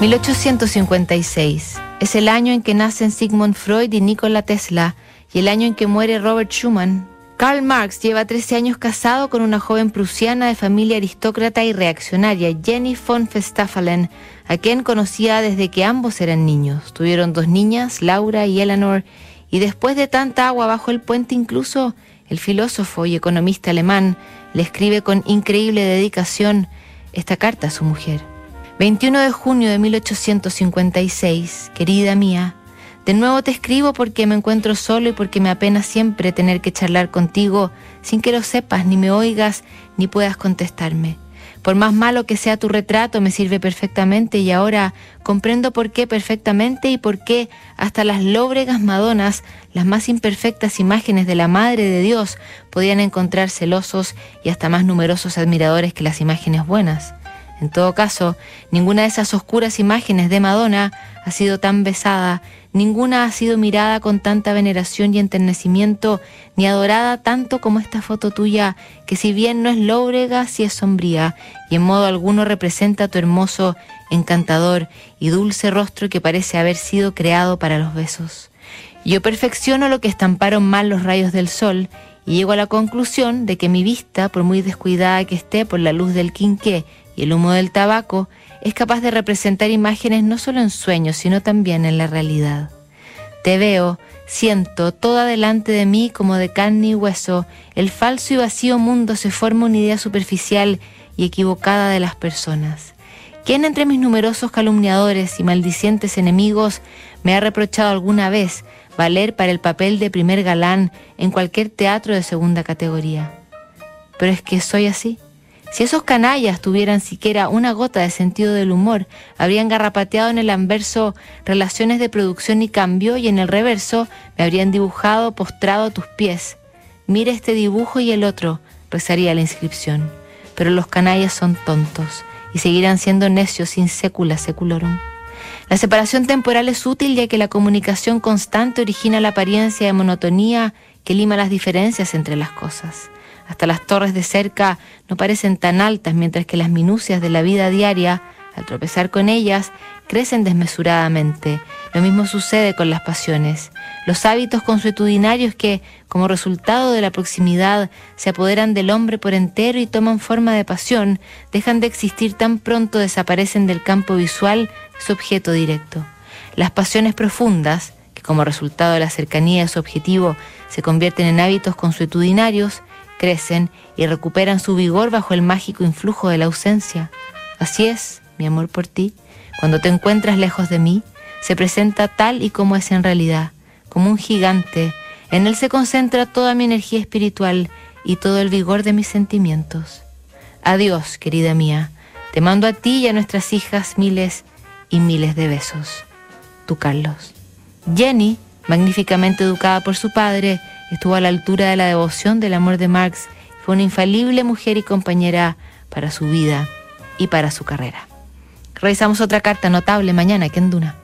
1856 es el año en que nacen Sigmund Freud y Nikola Tesla y el año en que muere Robert Schumann. Karl Marx lleva 13 años casado con una joven prusiana de familia aristócrata y reaccionaria, Jenny von Festafalen, a quien conocía desde que ambos eran niños. Tuvieron dos niñas, Laura y Eleanor, y después de tanta agua bajo el puente incluso el filósofo y economista alemán le escribe con increíble dedicación esta carta a su mujer. 21 de junio de 1856, querida mía, de nuevo te escribo porque me encuentro solo y porque me apena siempre tener que charlar contigo sin que lo sepas, ni me oigas, ni puedas contestarme. Por más malo que sea tu retrato, me sirve perfectamente y ahora comprendo por qué perfectamente y por qué hasta las lóbregas Madonas, las más imperfectas imágenes de la Madre de Dios, podían encontrar celosos y hasta más numerosos admiradores que las imágenes buenas. En todo caso, ninguna de esas oscuras imágenes de Madonna ha sido tan besada, ninguna ha sido mirada con tanta veneración y enternecimiento, ni adorada tanto como esta foto tuya, que si bien no es lóbrega, sí es sombría, y en modo alguno representa tu hermoso, encantador y dulce rostro que parece haber sido creado para los besos. Yo perfecciono lo que estamparon mal los rayos del sol, y llego a la conclusión de que mi vista, por muy descuidada que esté por la luz del quinqué y el humo del tabaco, es capaz de representar imágenes no solo en sueños, sino también en la realidad. Te veo, siento, toda delante de mí como de carne y hueso, el falso y vacío mundo se forma una idea superficial y equivocada de las personas. ¿Quién entre mis numerosos calumniadores y maldicientes enemigos me ha reprochado alguna vez valer para el papel de primer galán en cualquier teatro de segunda categoría? Pero es que soy así. Si esos canallas tuvieran siquiera una gota de sentido del humor, habrían garrapateado en el anverso relaciones de producción y cambio y en el reverso me habrían dibujado postrado a tus pies. Mira este dibujo y el otro, rezaría la inscripción. Pero los canallas son tontos y seguirán siendo necios sin sécula seculorum. La separación temporal es útil ya que la comunicación constante origina la apariencia de monotonía que lima las diferencias entre las cosas. Hasta las torres de cerca no parecen tan altas, mientras que las minucias de la vida diaria, al tropezar con ellas, crecen desmesuradamente. Lo mismo sucede con las pasiones. Los hábitos consuetudinarios que, como resultado de la proximidad, se apoderan del hombre por entero y toman forma de pasión, dejan de existir tan pronto desaparecen del campo visual su objeto directo. Las pasiones profundas, que como resultado de la cercanía de su objetivo se convierten en hábitos consuetudinarios, crecen y recuperan su vigor bajo el mágico influjo de la ausencia. Así es, mi amor por ti, cuando te encuentras lejos de mí, se presenta tal y como es en realidad, como un gigante. En él se concentra toda mi energía espiritual y todo el vigor de mis sentimientos. Adiós, querida mía. Te mando a ti y a nuestras hijas miles y miles de besos. Tu Carlos. Jenny, magníficamente educada por su padre, estuvo a la altura de la devoción del amor de Marx. Fue una infalible mujer y compañera para su vida y para su carrera. Revisamos otra carta notable mañana, Kenduna.